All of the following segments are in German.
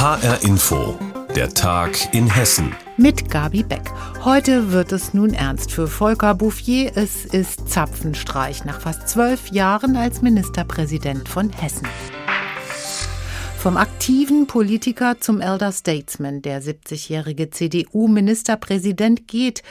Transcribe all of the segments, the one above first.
HR Info, der Tag in Hessen. Mit Gabi Beck. Heute wird es nun ernst für Volker Bouffier. Es ist Zapfenstreich nach fast zwölf Jahren als Ministerpräsident von Hessen. Vom aktiven Politiker zum Elder Statesman. Der 70-jährige CDU-Ministerpräsident geht.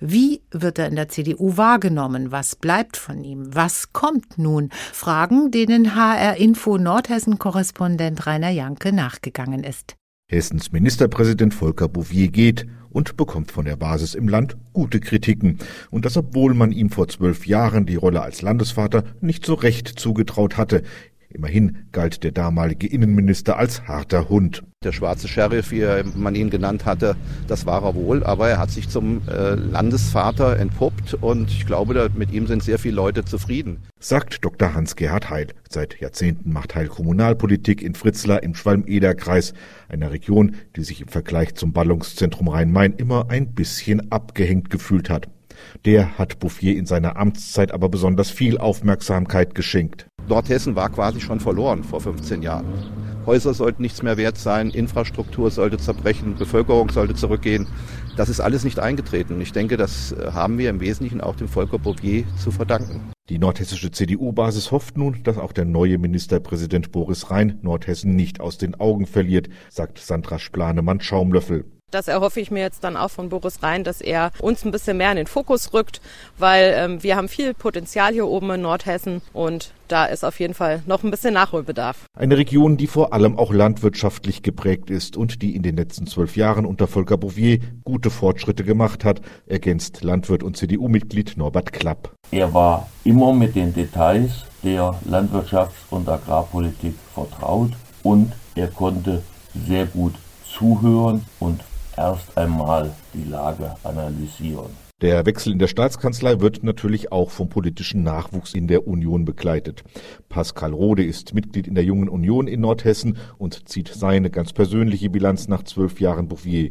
Wie wird er in der CDU wahrgenommen? Was bleibt von ihm? Was kommt nun? Fragen, denen HR Info Nordhessen-Korrespondent Rainer Janke nachgegangen ist. Hessens Ministerpräsident Volker Bouvier geht und bekommt von der Basis im Land gute Kritiken. Und das, obwohl man ihm vor zwölf Jahren die Rolle als Landesvater nicht so recht zugetraut hatte. Immerhin galt der damalige Innenminister als harter Hund. Der schwarze Sheriff, wie man ihn genannt hatte, das war er wohl, aber er hat sich zum äh, Landesvater entpuppt und ich glaube, mit ihm sind sehr viele Leute zufrieden. Sagt Dr. Hans-Gerhard Heil. Seit Jahrzehnten macht Heil Kommunalpolitik in Fritzlar im Schwalm-Eder-Kreis, einer Region, die sich im Vergleich zum Ballungszentrum Rhein-Main immer ein bisschen abgehängt gefühlt hat. Der hat Bouffier in seiner Amtszeit aber besonders viel Aufmerksamkeit geschenkt. Nordhessen war quasi schon verloren vor 15 Jahren. Häuser sollten nichts mehr wert sein, Infrastruktur sollte zerbrechen, Bevölkerung sollte zurückgehen. Das ist alles nicht eingetreten. Ich denke, das äh, haben wir im Wesentlichen auch dem Volker Bourbier zu verdanken. Die nordhessische CDU-Basis hofft nun, dass auch der neue Ministerpräsident Boris Rhein Nordhessen nicht aus den Augen verliert, sagt Sandra Splanemann-Schaumlöffel. Das erhoffe ich mir jetzt dann auch von Boris Rhein, dass er uns ein bisschen mehr in den Fokus rückt, weil ähm, wir haben viel Potenzial hier oben in Nordhessen und da ist auf jeden Fall noch ein bisschen Nachholbedarf. Eine Region, die vor allem auch landwirtschaftlich geprägt ist und die in den letzten zwölf Jahren unter Volker Bouvier gute Fortschritte gemacht hat, ergänzt Landwirt und CDU-Mitglied Norbert Klapp. Er war immer mit den Details der Landwirtschafts- und Agrarpolitik vertraut und er konnte sehr gut zuhören und erst einmal die Lage analysieren. Der Wechsel in der Staatskanzlei wird natürlich auch vom politischen Nachwuchs in der Union begleitet. Pascal Rode ist Mitglied in der Jungen Union in Nordhessen und zieht seine ganz persönliche Bilanz nach zwölf Jahren Bouffier.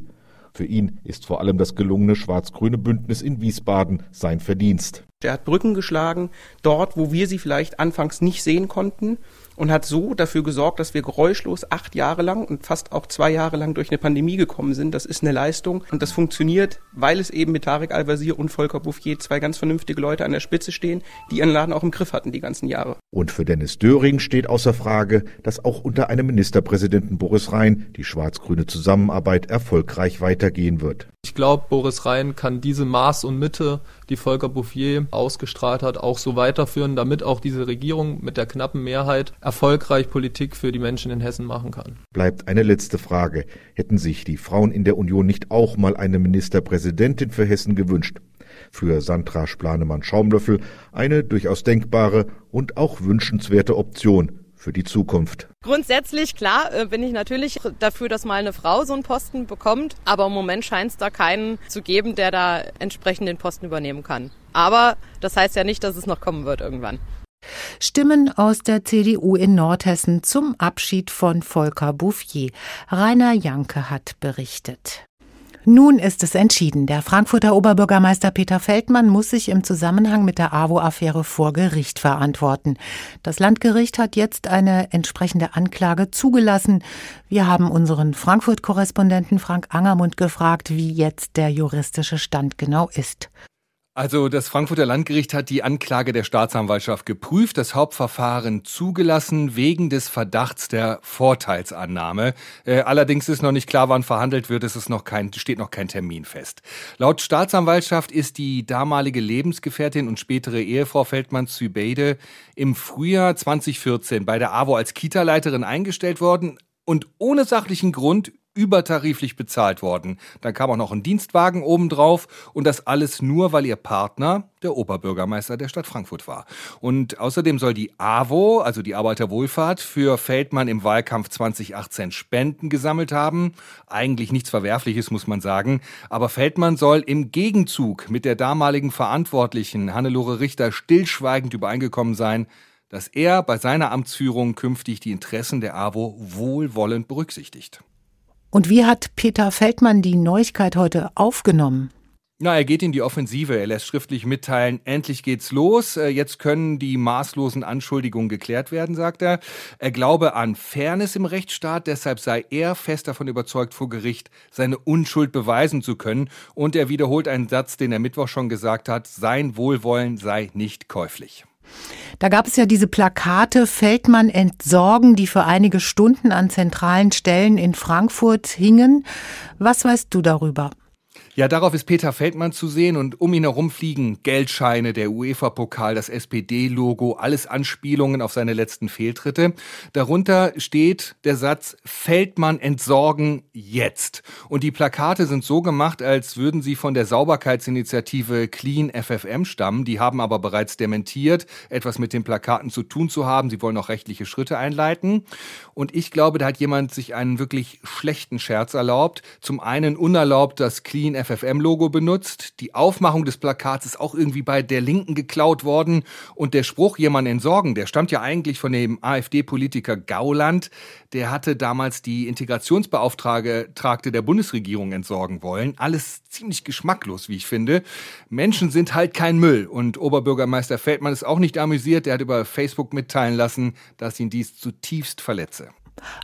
Für ihn ist vor allem das gelungene schwarz-grüne Bündnis in Wiesbaden sein Verdienst. Er hat Brücken geschlagen, dort, wo wir sie vielleicht anfangs nicht sehen konnten und hat so dafür gesorgt, dass wir geräuschlos acht Jahre lang und fast auch zwei Jahre lang durch eine Pandemie gekommen sind. Das ist eine Leistung und das funktioniert, weil es eben mit Tarek Al-Wazir und Volker Bouffier zwei ganz vernünftige Leute an der Spitze stehen, die ihren Laden auch im Griff hatten die ganzen Jahre. Und für Dennis Döring steht außer Frage, dass auch unter einem Ministerpräsidenten Boris Rhein die schwarz-grüne Zusammenarbeit erfolgreich weitergehen wird. Ich glaube, Boris Rhein kann diese Maß und Mitte, die Volker Bouffier ausgestrahlt hat, auch so weiterführen, damit auch diese Regierung mit der knappen Mehrheit erfolgreich Politik für die Menschen in Hessen machen kann. Bleibt eine letzte Frage. Hätten sich die Frauen in der Union nicht auch mal eine Ministerpräsidentin für Hessen gewünscht? Für Sandra Splanemann-Schaumlöffel eine durchaus denkbare und auch wünschenswerte Option für die Zukunft? Grundsätzlich, klar, äh, bin ich natürlich dafür, dass mal eine Frau so einen Posten bekommt. Aber im Moment scheint es da keinen zu geben, der da entsprechend den Posten übernehmen kann. Aber das heißt ja nicht, dass es noch kommen wird irgendwann. Stimmen aus der CDU in Nordhessen zum Abschied von Volker Bouffier. Rainer Janke hat berichtet. Nun ist es entschieden. Der Frankfurter Oberbürgermeister Peter Feldmann muss sich im Zusammenhang mit der AWO-Affäre vor Gericht verantworten. Das Landgericht hat jetzt eine entsprechende Anklage zugelassen. Wir haben unseren Frankfurt-Korrespondenten Frank Angermund gefragt, wie jetzt der juristische Stand genau ist. Also das Frankfurter Landgericht hat die Anklage der Staatsanwaltschaft geprüft, das Hauptverfahren zugelassen wegen des Verdachts der Vorteilsannahme. Äh, allerdings ist noch nicht klar, wann verhandelt wird, es ist noch kein, steht noch kein Termin fest. Laut Staatsanwaltschaft ist die damalige Lebensgefährtin und spätere Ehefrau Feldmann Zübeide im Frühjahr 2014 bei der AWO als Kita-Leiterin eingestellt worden und ohne sachlichen Grund übertariflich bezahlt worden. Dann kam auch noch ein Dienstwagen obendrauf und das alles nur, weil ihr Partner der Oberbürgermeister der Stadt Frankfurt war. Und außerdem soll die AWO, also die Arbeiterwohlfahrt, für Feldmann im Wahlkampf 2018 Spenden gesammelt haben. Eigentlich nichts Verwerfliches, muss man sagen. Aber Feldmann soll im Gegenzug mit der damaligen Verantwortlichen Hannelore Richter stillschweigend übereingekommen sein, dass er bei seiner Amtsführung künftig die Interessen der AWO wohlwollend berücksichtigt. Und wie hat Peter Feldmann die Neuigkeit heute aufgenommen? Na, er geht in die Offensive. Er lässt schriftlich mitteilen, endlich geht's los. Äh, jetzt können die maßlosen Anschuldigungen geklärt werden, sagt er. Er glaube an Fairness im Rechtsstaat, deshalb sei er fest davon überzeugt, vor Gericht seine Unschuld beweisen zu können. Und er wiederholt einen Satz, den er Mittwoch schon gesagt hat, sein Wohlwollen sei nicht käuflich. Da gab es ja diese Plakate Feldmann entsorgen, die für einige Stunden an zentralen Stellen in Frankfurt hingen. Was weißt du darüber? Ja, darauf ist Peter Feldmann zu sehen und um ihn herum fliegen Geldscheine, der UEFA-Pokal, das SPD-Logo, alles Anspielungen auf seine letzten Fehltritte. Darunter steht der Satz Feldmann entsorgen jetzt. Und die Plakate sind so gemacht, als würden sie von der Sauberkeitsinitiative Clean FFM stammen. Die haben aber bereits dementiert, etwas mit den Plakaten zu tun zu haben. Sie wollen auch rechtliche Schritte einleiten. Und ich glaube, da hat jemand sich einen wirklich schlechten Scherz erlaubt. Zum einen unerlaubt das Clean FFM-Logo benutzt. Die Aufmachung des Plakats ist auch irgendwie bei der Linken geklaut worden. Und der Spruch, jemand entsorgen, der stammt ja eigentlich von dem AfD-Politiker Gauland. Der hatte damals die Integrationsbeauftragte der Bundesregierung entsorgen wollen. Alles ziemlich geschmacklos, wie ich finde. Menschen sind halt kein Müll. Und Oberbürgermeister Feldmann ist auch nicht amüsiert. Der hat über Facebook mitteilen lassen, dass ihn dies zutiefst verletze.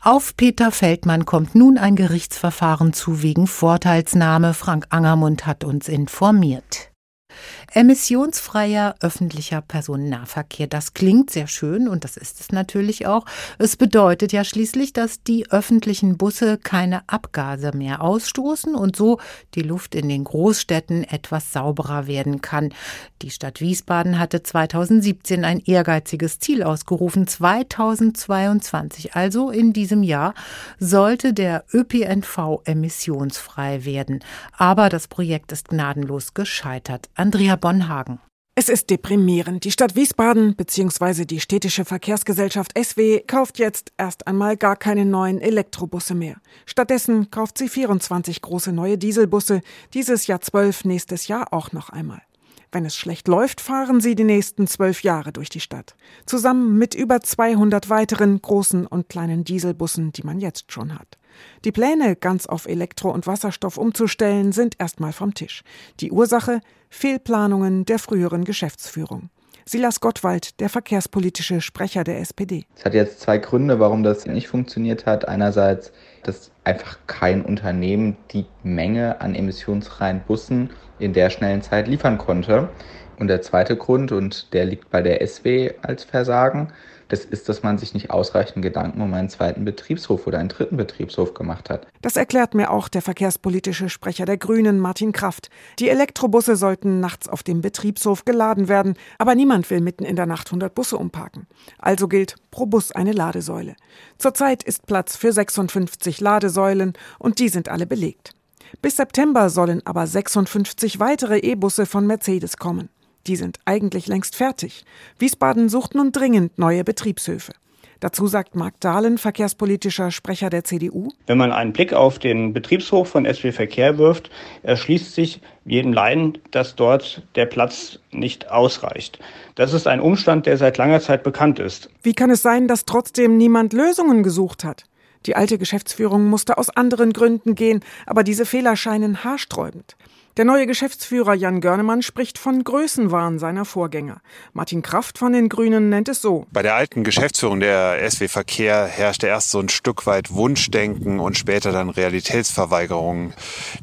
Auf Peter Feldmann kommt nun ein Gerichtsverfahren zu wegen Vorteilsnahme. Frank Angermund hat uns informiert. Emissionsfreier öffentlicher Personennahverkehr. Das klingt sehr schön und das ist es natürlich auch. Es bedeutet ja schließlich, dass die öffentlichen Busse keine Abgase mehr ausstoßen und so die Luft in den Großstädten etwas sauberer werden kann. Die Stadt Wiesbaden hatte 2017 ein ehrgeiziges Ziel ausgerufen. 2022, also in diesem Jahr, sollte der ÖPNV emissionsfrei werden. Aber das Projekt ist gnadenlos gescheitert. Andrea Bonhagen. Es ist deprimierend. Die Stadt Wiesbaden bzw. die städtische Verkehrsgesellschaft SW kauft jetzt erst einmal gar keine neuen Elektrobusse mehr. Stattdessen kauft sie 24 große neue Dieselbusse, dieses Jahr 12, nächstes Jahr auch noch einmal. Wenn es schlecht läuft, fahren sie die nächsten zwölf Jahre durch die Stadt. Zusammen mit über 200 weiteren großen und kleinen Dieselbussen, die man jetzt schon hat. Die Pläne, ganz auf Elektro- und Wasserstoff umzustellen, sind erstmal vom Tisch. Die Ursache? Fehlplanungen der früheren Geschäftsführung. Silas Gottwald, der verkehrspolitische Sprecher der SPD. Es hat jetzt zwei Gründe, warum das nicht funktioniert hat. Einerseits, dass einfach kein Unternehmen die Menge an emissionsfreien Bussen in der schnellen Zeit liefern konnte. Und der zweite Grund, und der liegt bei der SW als Versagen, das ist, dass man sich nicht ausreichend Gedanken um einen zweiten Betriebshof oder einen dritten Betriebshof gemacht hat. Das erklärt mir auch der verkehrspolitische Sprecher der Grünen, Martin Kraft. Die Elektrobusse sollten nachts auf dem Betriebshof geladen werden, aber niemand will mitten in der Nacht 100 Busse umparken. Also gilt pro Bus eine Ladesäule. Zurzeit ist Platz für 56 Ladesäulen und die sind alle belegt. Bis September sollen aber 56 weitere E-Busse von Mercedes kommen. Die sind eigentlich längst fertig. Wiesbaden sucht nun dringend neue Betriebshöfe. Dazu sagt Marc Dahlen, verkehrspolitischer Sprecher der CDU. Wenn man einen Blick auf den Betriebshof von SW Verkehr wirft, erschließt sich jedem Laien, dass dort der Platz nicht ausreicht. Das ist ein Umstand, der seit langer Zeit bekannt ist. Wie kann es sein, dass trotzdem niemand Lösungen gesucht hat? Die alte Geschäftsführung musste aus anderen Gründen gehen, aber diese Fehler scheinen haarsträubend. Der neue Geschäftsführer Jan Görnemann spricht von Größenwahn seiner Vorgänger. Martin Kraft von den Grünen nennt es so. Bei der alten Geschäftsführung der SW Verkehr herrschte erst so ein Stück weit Wunschdenken und später dann Realitätsverweigerung,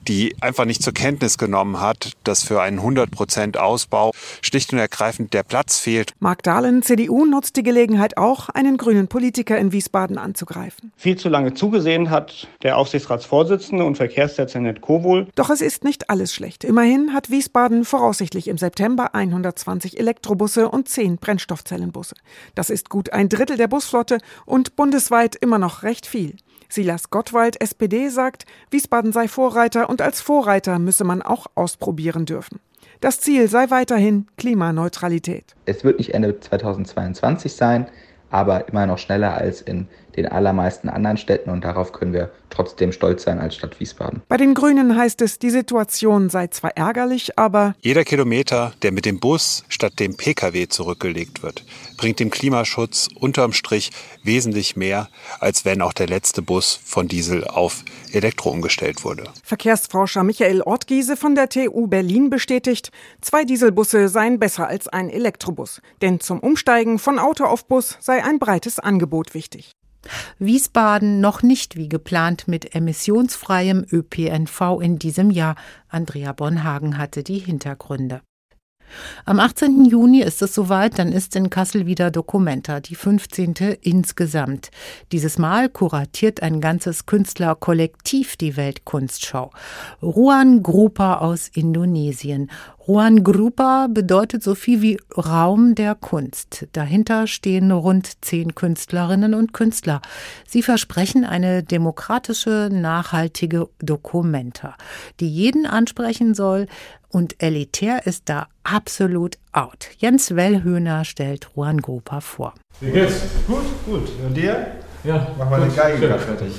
die einfach nicht zur Kenntnis genommen hat, dass für einen 100 Prozent Ausbau schlicht und ergreifend der Platz fehlt. Mark Dahlen, CDU, nutzt die Gelegenheit auch, einen grünen Politiker in Wiesbaden anzugreifen. Viel zu lange zugesehen hat der Aufsichtsratsvorsitzende und Verkehrsdezernent Kowohl. Doch es ist nicht alles schlecht. Immerhin hat Wiesbaden voraussichtlich im September 120 Elektrobusse und 10 Brennstoffzellenbusse. Das ist gut ein Drittel der Busflotte und bundesweit immer noch recht viel. Silas Gottwald, SPD, sagt, Wiesbaden sei Vorreiter und als Vorreiter müsse man auch ausprobieren dürfen. Das Ziel sei weiterhin Klimaneutralität. Es wird nicht Ende 2022 sein, aber immer noch schneller als in den allermeisten anderen Städten und darauf können wir trotzdem stolz sein als Stadt Wiesbaden. Bei den Grünen heißt es, die Situation sei zwar ärgerlich, aber jeder Kilometer, der mit dem Bus statt dem Pkw zurückgelegt wird, bringt dem Klimaschutz unterm Strich wesentlich mehr, als wenn auch der letzte Bus von Diesel auf Elektro umgestellt wurde. Verkehrsforscher Michael Ortgiese von der TU Berlin bestätigt, zwei Dieselbusse seien besser als ein Elektrobus. Denn zum Umsteigen von Auto auf Bus sei ein breites Angebot wichtig. Wiesbaden noch nicht wie geplant mit emissionsfreiem ÖPNV in diesem Jahr. Andrea Bonhagen hatte die Hintergründe. Am 18. Juni ist es soweit, dann ist in Kassel wieder Documenta, die 15. insgesamt. Dieses Mal kuratiert ein ganzes Künstlerkollektiv die Weltkunstschau. Ruan Grupa aus Indonesien. Ruan Grupa bedeutet so viel wie Raum der Kunst. Dahinter stehen rund zehn Künstlerinnen und Künstler. Sie versprechen eine demokratische, nachhaltige Documenta, die jeden ansprechen soll, und elitär ist da absolut out. Jens Wellhöhner stellt Juan Grupa vor. Wie geht's? Gut, gut. Und dir? Ja. Mach mal den Geigen fertig.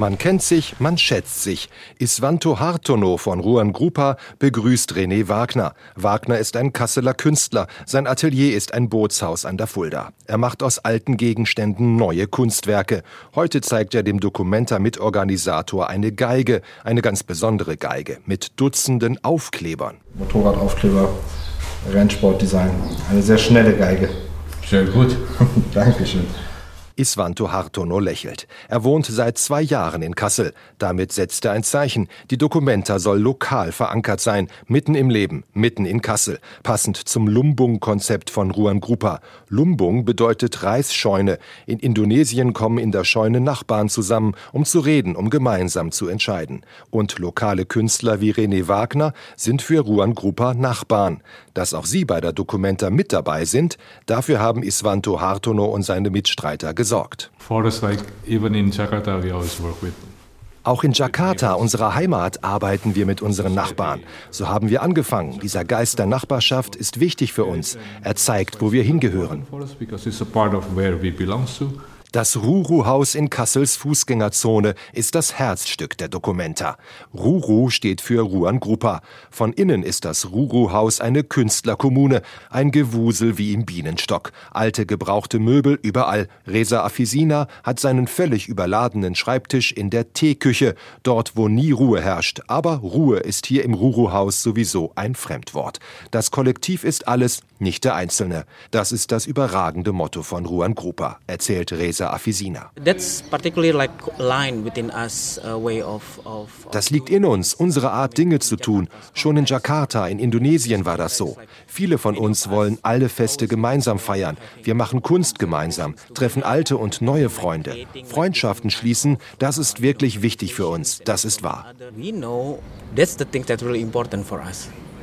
Man kennt sich, man schätzt sich. Isvanto Hartono von Ruan Grupa begrüßt René Wagner. Wagner ist ein Kasseler Künstler. Sein Atelier ist ein Bootshaus an der Fulda. Er macht aus alten Gegenständen neue Kunstwerke. Heute zeigt er dem Dokumenta-Mitorganisator eine Geige, eine ganz besondere Geige, mit Dutzenden Aufklebern. Motorradaufkleber, Rennsportdesign. Eine sehr schnelle Geige. Sehr gut. Dankeschön. Isvanto Hartono lächelt. Er wohnt seit zwei Jahren in Kassel. Damit setzt er ein Zeichen. Die Documenta soll lokal verankert sein, mitten im Leben, mitten in Kassel, passend zum Lumbung-Konzept von Ruan Grupa. Lumbung bedeutet Reisscheune. In Indonesien kommen in der Scheune Nachbarn zusammen, um zu reden, um gemeinsam zu entscheiden. Und lokale Künstler wie René Wagner sind für Ruan Grupa Nachbarn. Dass auch sie bei der Documenta mit dabei sind, dafür haben Isvanto Hartono und seine Mitstreiter gesorgt. Auch in Jakarta, unserer Heimat, arbeiten wir mit unseren Nachbarn. So haben wir angefangen. Dieser Geist der Nachbarschaft ist wichtig für uns. Er zeigt, wo wir hingehören. Das Ruru-Haus in Kassels Fußgängerzone ist das Herzstück der Documenta. Ruru steht für Ruan Grupa. Von innen ist das Ruru-Haus eine Künstlerkommune, ein Gewusel wie im Bienenstock. Alte gebrauchte Möbel überall. Reza Afisina hat seinen völlig überladenen Schreibtisch in der Teeküche, dort wo nie Ruhe herrscht. Aber Ruhe ist hier im Ruru-Haus sowieso ein Fremdwort. Das Kollektiv ist alles, nicht der Einzelne. Das ist das überragende Motto von Ruan Grupa, erzählt Reza Afisina. Das liegt in uns, unsere Art Dinge zu tun. Schon in Jakarta, in Indonesien war das so. Viele von uns wollen alle Feste gemeinsam feiern. Wir machen Kunst gemeinsam, treffen alte und neue Freunde. Freundschaften schließen, das ist wirklich wichtig für uns. Das ist wahr.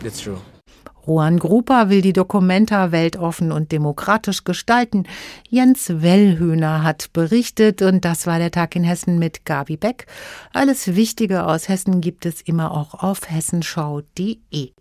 That's true. Juan Grupa will die Dokumenta weltoffen und demokratisch gestalten. Jens Wellhöhner hat berichtet und das war der Tag in Hessen mit Gabi Beck. Alles Wichtige aus Hessen gibt es immer auch auf hessenschau.de.